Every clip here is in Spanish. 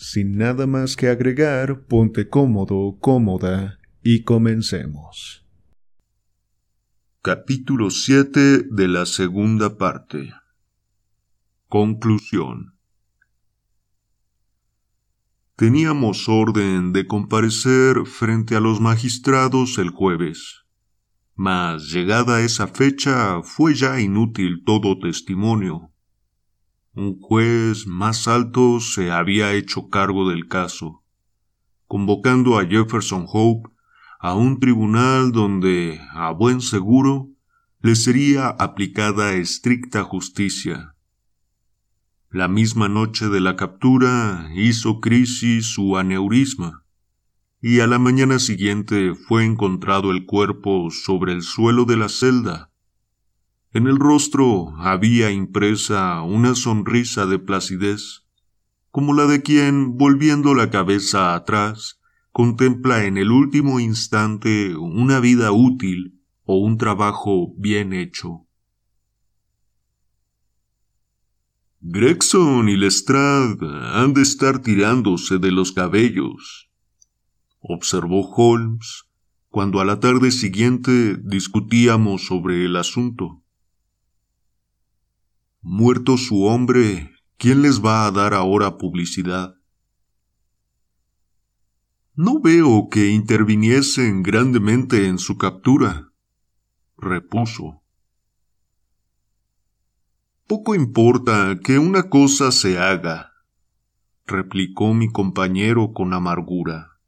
Sin nada más que agregar, ponte cómodo, cómoda y comencemos. Capítulo 7 de la segunda parte. Conclusión. Teníamos orden de comparecer frente a los magistrados el jueves, mas llegada esa fecha fue ya inútil todo testimonio un juez más alto se había hecho cargo del caso, convocando a Jefferson Hope a un tribunal donde, a buen seguro, le sería aplicada estricta justicia. La misma noche de la captura hizo crisis su aneurisma, y a la mañana siguiente fue encontrado el cuerpo sobre el suelo de la celda, en el rostro había impresa una sonrisa de placidez, como la de quien, volviendo la cabeza atrás, contempla en el último instante una vida útil o un trabajo bien hecho. Gregson y Lestrade han de estar tirándose de los cabellos, observó Holmes cuando a la tarde siguiente discutíamos sobre el asunto. Muerto su hombre, ¿quién les va a dar ahora publicidad? No veo que interviniesen grandemente en su captura, repuso. Poco importa que una cosa se haga, replicó mi compañero con amargura.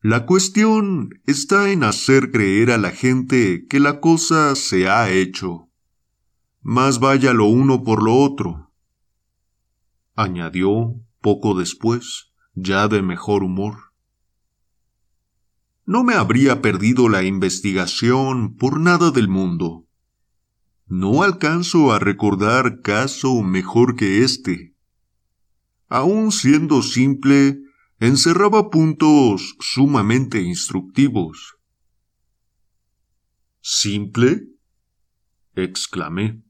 La cuestión está en hacer creer a la gente que la cosa se ha hecho más vaya lo uno por lo otro. Añadió poco después, ya de mejor humor. No me habría perdido la investigación por nada del mundo. No alcanzo a recordar caso mejor que este. Aun siendo simple, encerraba puntos sumamente instructivos. ¿Simple? exclamé.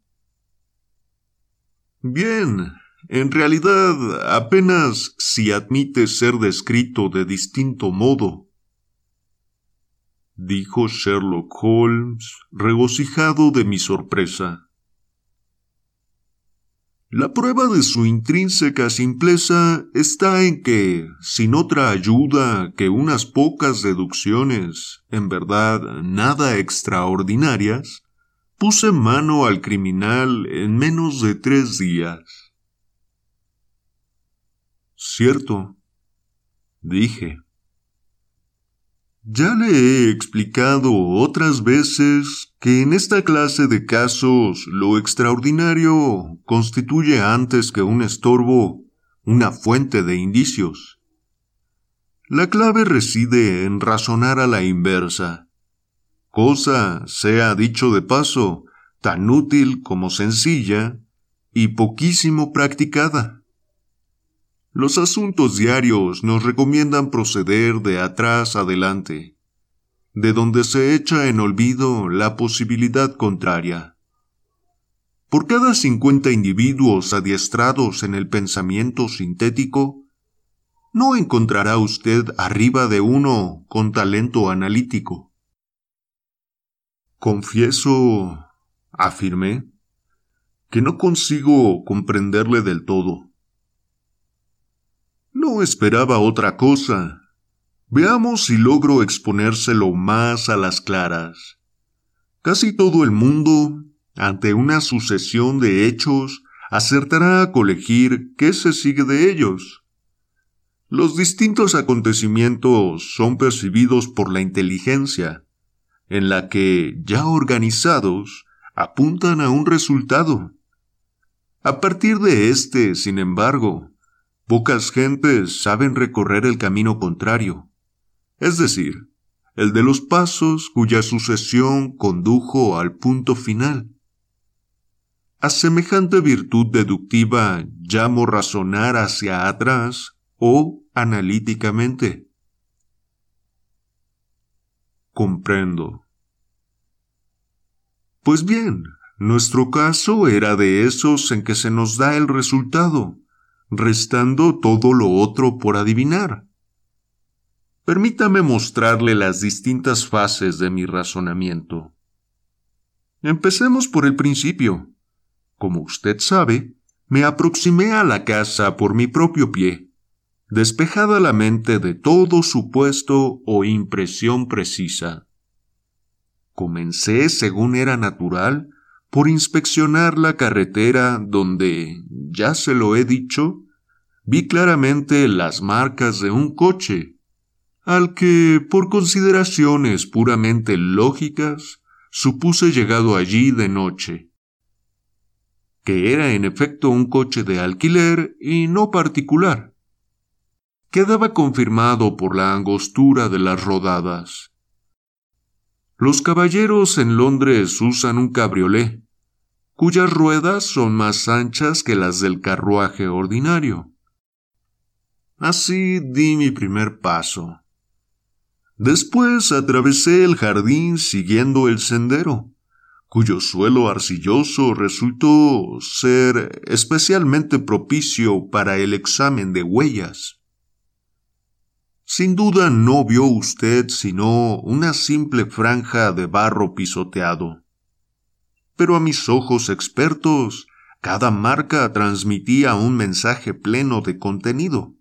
Bien, en realidad apenas si admite ser descrito de distinto modo, dijo Sherlock Holmes, regocijado de mi sorpresa. La prueba de su intrínseca simpleza está en que, sin otra ayuda que unas pocas deducciones, en verdad nada extraordinarias, Puse mano al criminal en menos de tres días. Cierto, dije. Ya le he explicado otras veces que en esta clase de casos lo extraordinario constituye antes que un estorbo una fuente de indicios. La clave reside en razonar a la inversa cosa, sea dicho de paso, tan útil como sencilla y poquísimo practicada. Los asuntos diarios nos recomiendan proceder de atrás adelante, de donde se echa en olvido la posibilidad contraria. Por cada cincuenta individuos adiestrados en el pensamiento sintético, no encontrará usted arriba de uno con talento analítico. Confieso, afirmé, que no consigo comprenderle del todo. No esperaba otra cosa. Veamos si logro exponérselo más a las claras. Casi todo el mundo, ante una sucesión de hechos, acertará a colegir qué se sigue de ellos. Los distintos acontecimientos son percibidos por la inteligencia, en la que, ya organizados, apuntan a un resultado. A partir de éste, sin embargo, pocas gentes saben recorrer el camino contrario, es decir, el de los pasos cuya sucesión condujo al punto final. A semejante virtud deductiva llamo razonar hacia atrás o analíticamente. Comprendo. Pues bien, nuestro caso era de esos en que se nos da el resultado, restando todo lo otro por adivinar. Permítame mostrarle las distintas fases de mi razonamiento. Empecemos por el principio. Como usted sabe, me aproximé a la casa por mi propio pie, despejada la mente de todo supuesto o impresión precisa. Comencé, según era natural, por inspeccionar la carretera donde, ya se lo he dicho, vi claramente las marcas de un coche, al que, por consideraciones puramente lógicas, supuse llegado allí de noche, que era en efecto un coche de alquiler y no particular. Quedaba confirmado por la angostura de las rodadas. Los caballeros en Londres usan un cabriolé, cuyas ruedas son más anchas que las del carruaje ordinario. Así di mi primer paso. Después atravesé el jardín siguiendo el sendero, cuyo suelo arcilloso resultó ser especialmente propicio para el examen de huellas. Sin duda no vio usted sino una simple franja de barro pisoteado pero a mis ojos expertos cada marca transmitía un mensaje pleno de contenido.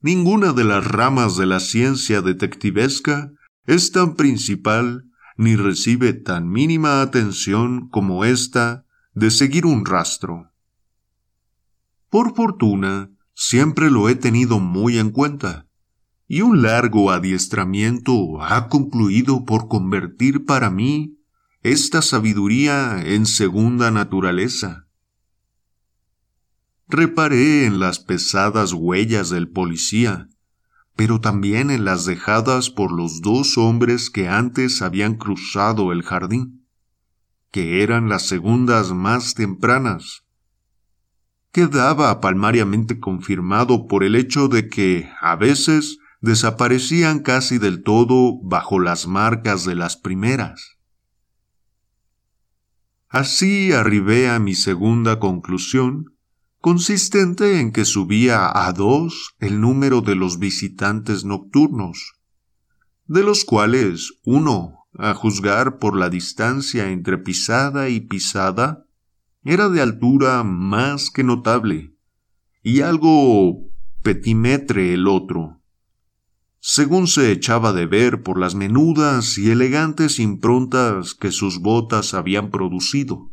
Ninguna de las ramas de la ciencia detectivesca es tan principal ni recibe tan mínima atención como esta de seguir un rastro. Por fortuna, siempre lo he tenido muy en cuenta, y un largo adiestramiento ha concluido por convertir para mí esta sabiduría en segunda naturaleza. Reparé en las pesadas huellas del policía, pero también en las dejadas por los dos hombres que antes habían cruzado el jardín, que eran las segundas más tempranas. Quedaba palmariamente confirmado por el hecho de que, a veces, desaparecían casi del todo bajo las marcas de las primeras. Así arribé a mi segunda conclusión, consistente en que subía a dos el número de los visitantes nocturnos, de los cuales uno, a juzgar por la distancia entre pisada y pisada, era de altura más que notable, y algo petimetre el otro según se echaba de ver por las menudas y elegantes improntas que sus botas habían producido.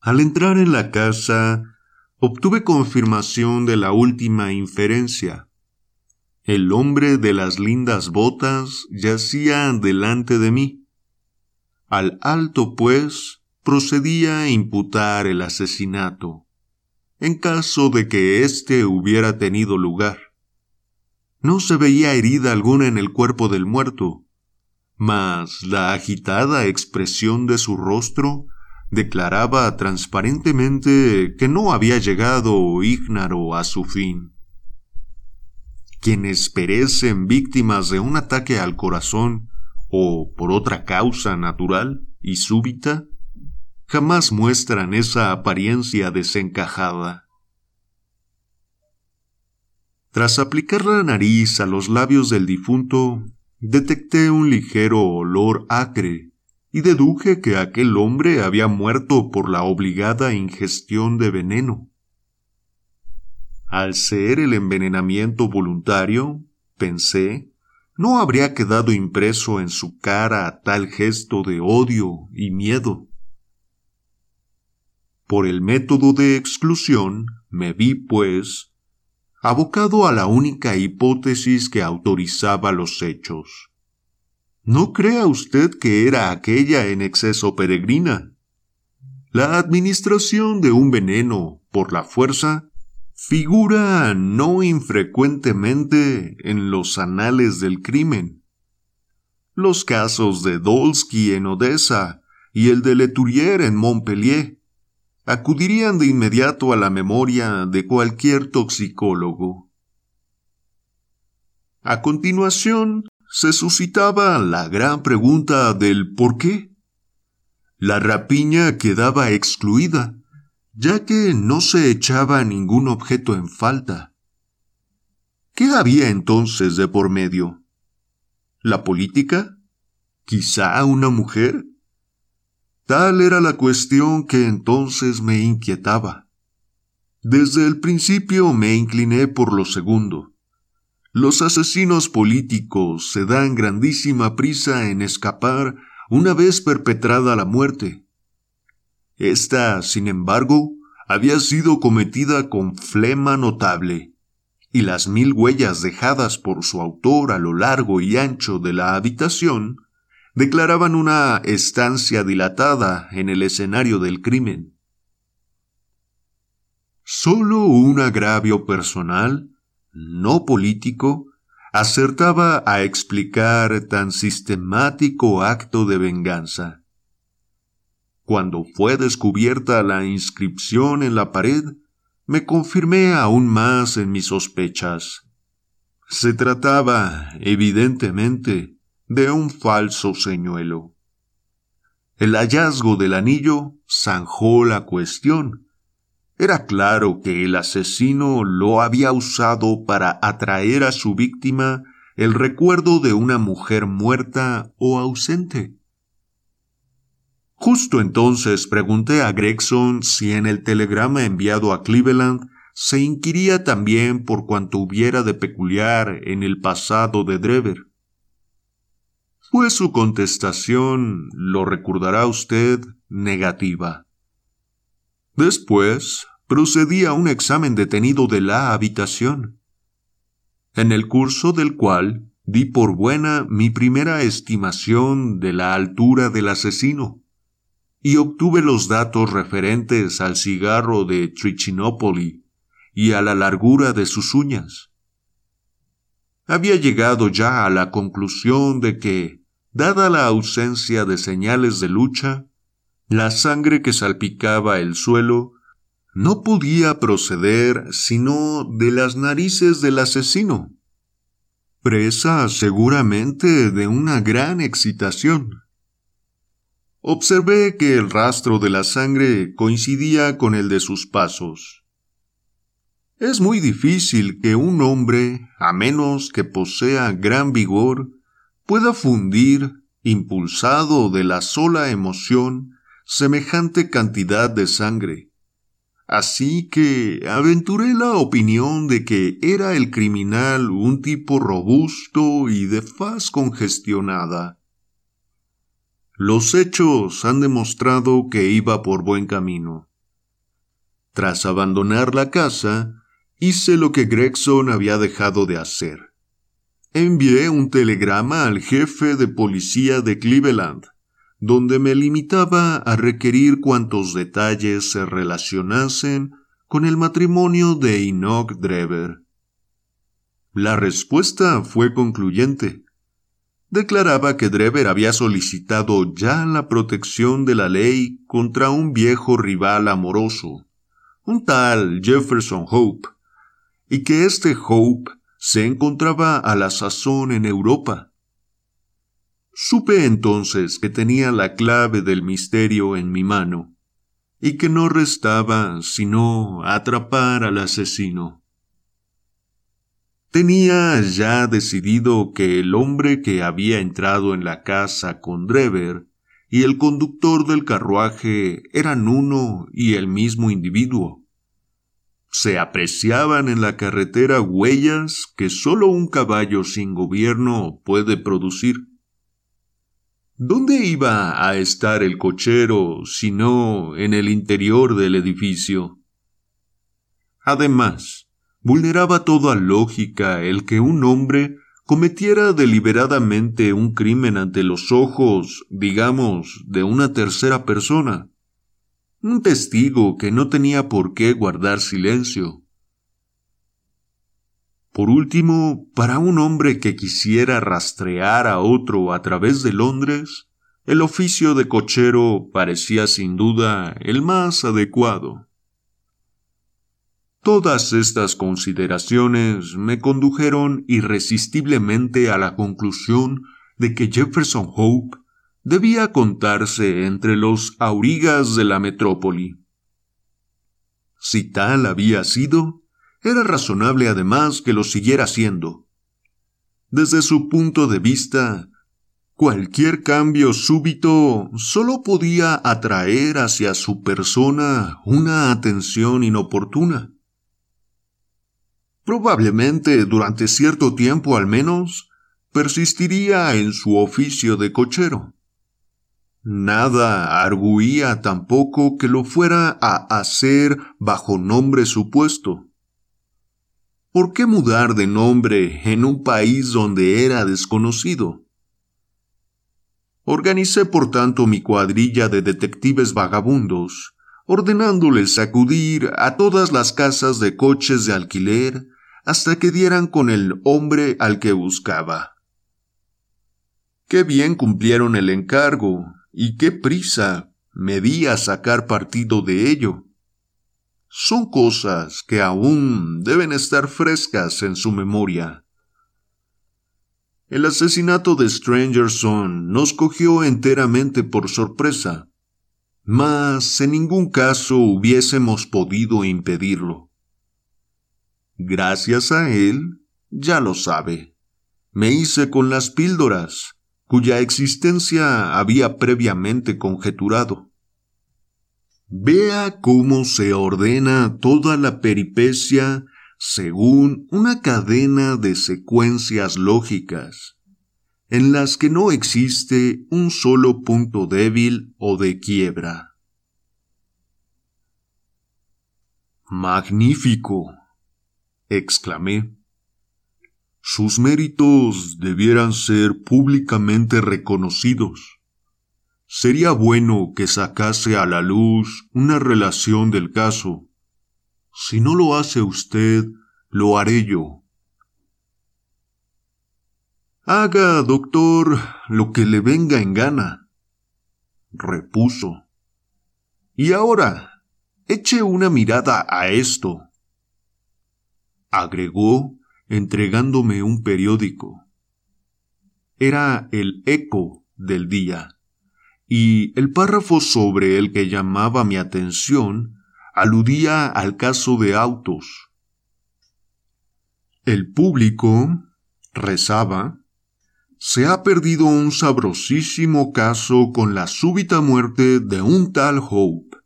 Al entrar en la casa, obtuve confirmación de la última inferencia. El hombre de las lindas botas yacía delante de mí. Al alto, pues, procedía a imputar el asesinato en caso de que éste hubiera tenido lugar. No se veía herida alguna en el cuerpo del muerto, mas la agitada expresión de su rostro declaraba transparentemente que no había llegado ígnaro a su fin. Quienes perecen víctimas de un ataque al corazón o por otra causa natural y súbita, jamás muestran esa apariencia desencajada. Tras aplicar la nariz a los labios del difunto, detecté un ligero olor acre y deduje que aquel hombre había muerto por la obligada ingestión de veneno. Al ser el envenenamiento voluntario, pensé, no habría quedado impreso en su cara tal gesto de odio y miedo. Por el método de exclusión me vi, pues, abocado a la única hipótesis que autorizaba los hechos. No crea usted que era aquella en exceso peregrina. la administración de un veneno por la fuerza figura no infrecuentemente en los anales del crimen. Los casos de Dolsky en Odessa y el de Leturier en Montpellier acudirían de inmediato a la memoria de cualquier toxicólogo. A continuación, se suscitaba la gran pregunta del por qué. La rapiña quedaba excluida, ya que no se echaba ningún objeto en falta. ¿Qué había entonces de por medio? ¿La política? ¿Quizá una mujer? Tal era la cuestión que entonces me inquietaba. Desde el principio me incliné por lo segundo. Los asesinos políticos se dan grandísima prisa en escapar una vez perpetrada la muerte. Esta, sin embargo, había sido cometida con flema notable, y las mil huellas dejadas por su autor a lo largo y ancho de la habitación declaraban una estancia dilatada en el escenario del crimen. Solo un agravio personal, no político, acertaba a explicar tan sistemático acto de venganza. Cuando fue descubierta la inscripción en la pared, me confirmé aún más en mis sospechas. Se trataba, evidentemente, de un falso señuelo. El hallazgo del anillo zanjó la cuestión. Era claro que el asesino lo había usado para atraer a su víctima el recuerdo de una mujer muerta o ausente. Justo entonces pregunté a Gregson si en el telegrama enviado a Cleveland se inquiría también por cuanto hubiera de peculiar en el pasado de Drever. Fue su contestación, lo recordará usted, negativa. Después procedí a un examen detenido de la habitación, en el curso del cual di por buena mi primera estimación de la altura del asesino, y obtuve los datos referentes al cigarro de Trichinopoli y a la largura de sus uñas. Había llegado ya a la conclusión de que Dada la ausencia de señales de lucha, la sangre que salpicaba el suelo no podía proceder sino de las narices del asesino, presa seguramente de una gran excitación. Observé que el rastro de la sangre coincidía con el de sus pasos. Es muy difícil que un hombre, a menos que posea gran vigor, pueda fundir, impulsado de la sola emoción, semejante cantidad de sangre. Así que aventuré la opinión de que era el criminal un tipo robusto y de faz congestionada. Los hechos han demostrado que iba por buen camino. Tras abandonar la casa, hice lo que Gregson había dejado de hacer envié un telegrama al jefe de policía de Cleveland, donde me limitaba a requerir cuantos detalles se relacionasen con el matrimonio de Enoch Drever. La respuesta fue concluyente. Declaraba que Drever había solicitado ya la protección de la ley contra un viejo rival amoroso, un tal Jefferson Hope, y que este Hope se encontraba a la sazón en Europa. Supe entonces que tenía la clave del misterio en mi mano, y que no restaba sino atrapar al asesino. Tenía ya decidido que el hombre que había entrado en la casa con Drever y el conductor del carruaje eran uno y el mismo individuo se apreciaban en la carretera huellas que sólo un caballo sin gobierno puede producir. ¿Dónde iba a estar el cochero sino en el interior del edificio? Además, vulneraba toda lógica el que un hombre cometiera deliberadamente un crimen ante los ojos, digamos, de una tercera persona un testigo que no tenía por qué guardar silencio. Por último, para un hombre que quisiera rastrear a otro a través de Londres, el oficio de cochero parecía sin duda el más adecuado. Todas estas consideraciones me condujeron irresistiblemente a la conclusión de que Jefferson Hope debía contarse entre los aurigas de la metrópoli. Si tal había sido, era razonable además que lo siguiera siendo. Desde su punto de vista, cualquier cambio súbito solo podía atraer hacia su persona una atención inoportuna. Probablemente durante cierto tiempo al menos persistiría en su oficio de cochero. Nada arguía tampoco que lo fuera a hacer bajo nombre supuesto. ¿Por qué mudar de nombre en un país donde era desconocido? Organicé por tanto mi cuadrilla de detectives vagabundos, ordenándoles acudir a todas las casas de coches de alquiler hasta que dieran con el hombre al que buscaba. Qué bien cumplieron el encargo, y qué prisa me di a sacar partido de ello son cosas que aún deben estar frescas en su memoria. El asesinato de Strangerson nos cogió enteramente por sorpresa, mas en ningún caso hubiésemos podido impedirlo. Gracias a él, ya lo sabe, me hice con las píldoras, cuya existencia había previamente conjeturado. Vea cómo se ordena toda la peripecia según una cadena de secuencias lógicas, en las que no existe un solo punto débil o de quiebra. Magnífico, exclamé. Sus méritos debieran ser públicamente reconocidos. Sería bueno que sacase a la luz una relación del caso. Si no lo hace usted, lo haré yo. Haga, doctor, lo que le venga en gana, repuso. Y ahora, eche una mirada a esto, agregó, entregándome un periódico. Era el eco del día y el párrafo sobre el que llamaba mi atención aludía al caso de autos. El público, rezaba, se ha perdido un sabrosísimo caso con la súbita muerte de un tal Hope,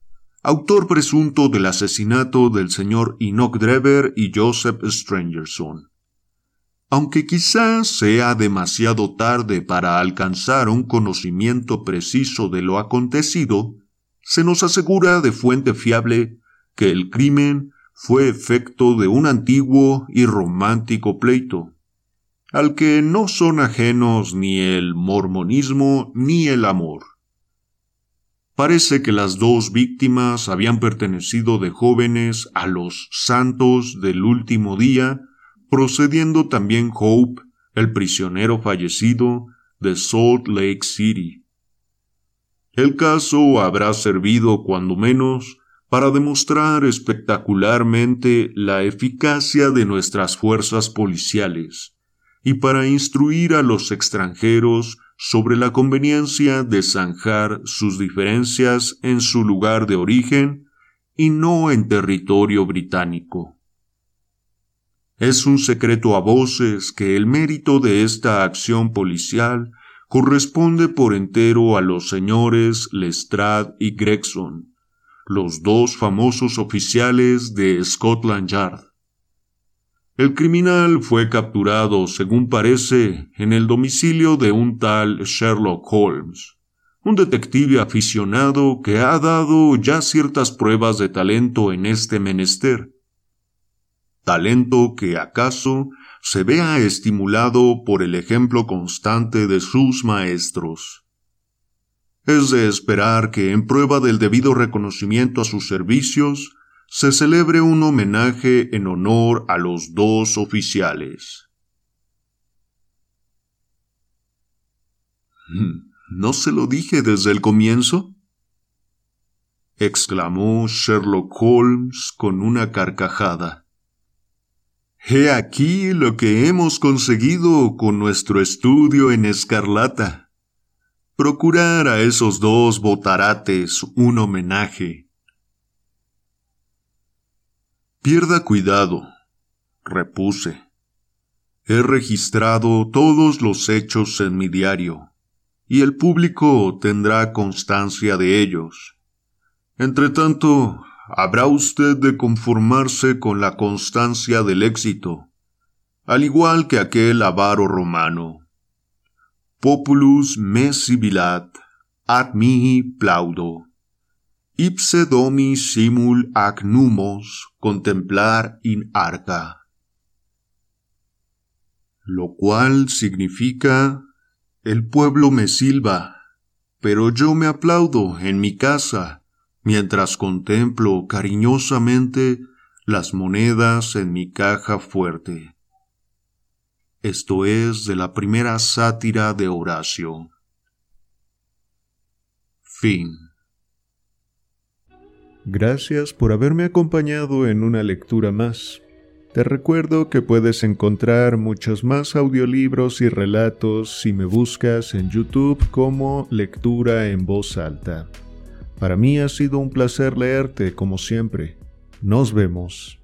autor presunto del asesinato del señor Enoch Drever y Joseph Strangerson. Aunque quizás sea demasiado tarde para alcanzar un conocimiento preciso de lo acontecido, se nos asegura de fuente fiable que el crimen fue efecto de un antiguo y romántico pleito, al que no son ajenos ni el mormonismo ni el amor. Parece que las dos víctimas habían pertenecido de jóvenes a los santos del último día procediendo también Hope, el prisionero fallecido de Salt Lake City. El caso habrá servido, cuando menos, para demostrar espectacularmente la eficacia de nuestras fuerzas policiales y para instruir a los extranjeros sobre la conveniencia de zanjar sus diferencias en su lugar de origen y no en territorio británico. Es un secreto a voces que el mérito de esta acción policial corresponde por entero a los señores Lestrade y Gregson, los dos famosos oficiales de Scotland Yard. El criminal fue capturado, según parece, en el domicilio de un tal Sherlock Holmes, un detective aficionado que ha dado ya ciertas pruebas de talento en este menester talento que acaso se vea estimulado por el ejemplo constante de sus maestros. es de esperar que en prueba del debido reconocimiento a sus servicios, se celebre un homenaje en honor a los dos oficiales. ¿No se lo dije desde el comienzo? exclamó Sherlock Holmes con una carcajada. He aquí lo que hemos conseguido con nuestro estudio en escarlata. Procurar a esos dos botarates un homenaje. Pierda cuidado, repuse. He registrado todos los hechos en mi diario, y el público tendrá constancia de ellos. Entretanto, habrá usted de conformarse con la constancia del éxito, al igual que aquel avaro romano. Populus me sibilat, ad mihi plaudo. Ipse domi simul ac numos contemplar in arca. Lo cual significa, el pueblo me silba, pero yo me aplaudo en mi casa mientras contemplo cariñosamente las monedas en mi caja fuerte. Esto es de la primera sátira de Horacio. Fin. Gracias por haberme acompañado en una lectura más. Te recuerdo que puedes encontrar muchos más audiolibros y relatos si me buscas en YouTube como Lectura en Voz Alta. Para mí ha sido un placer leerte como siempre. Nos vemos.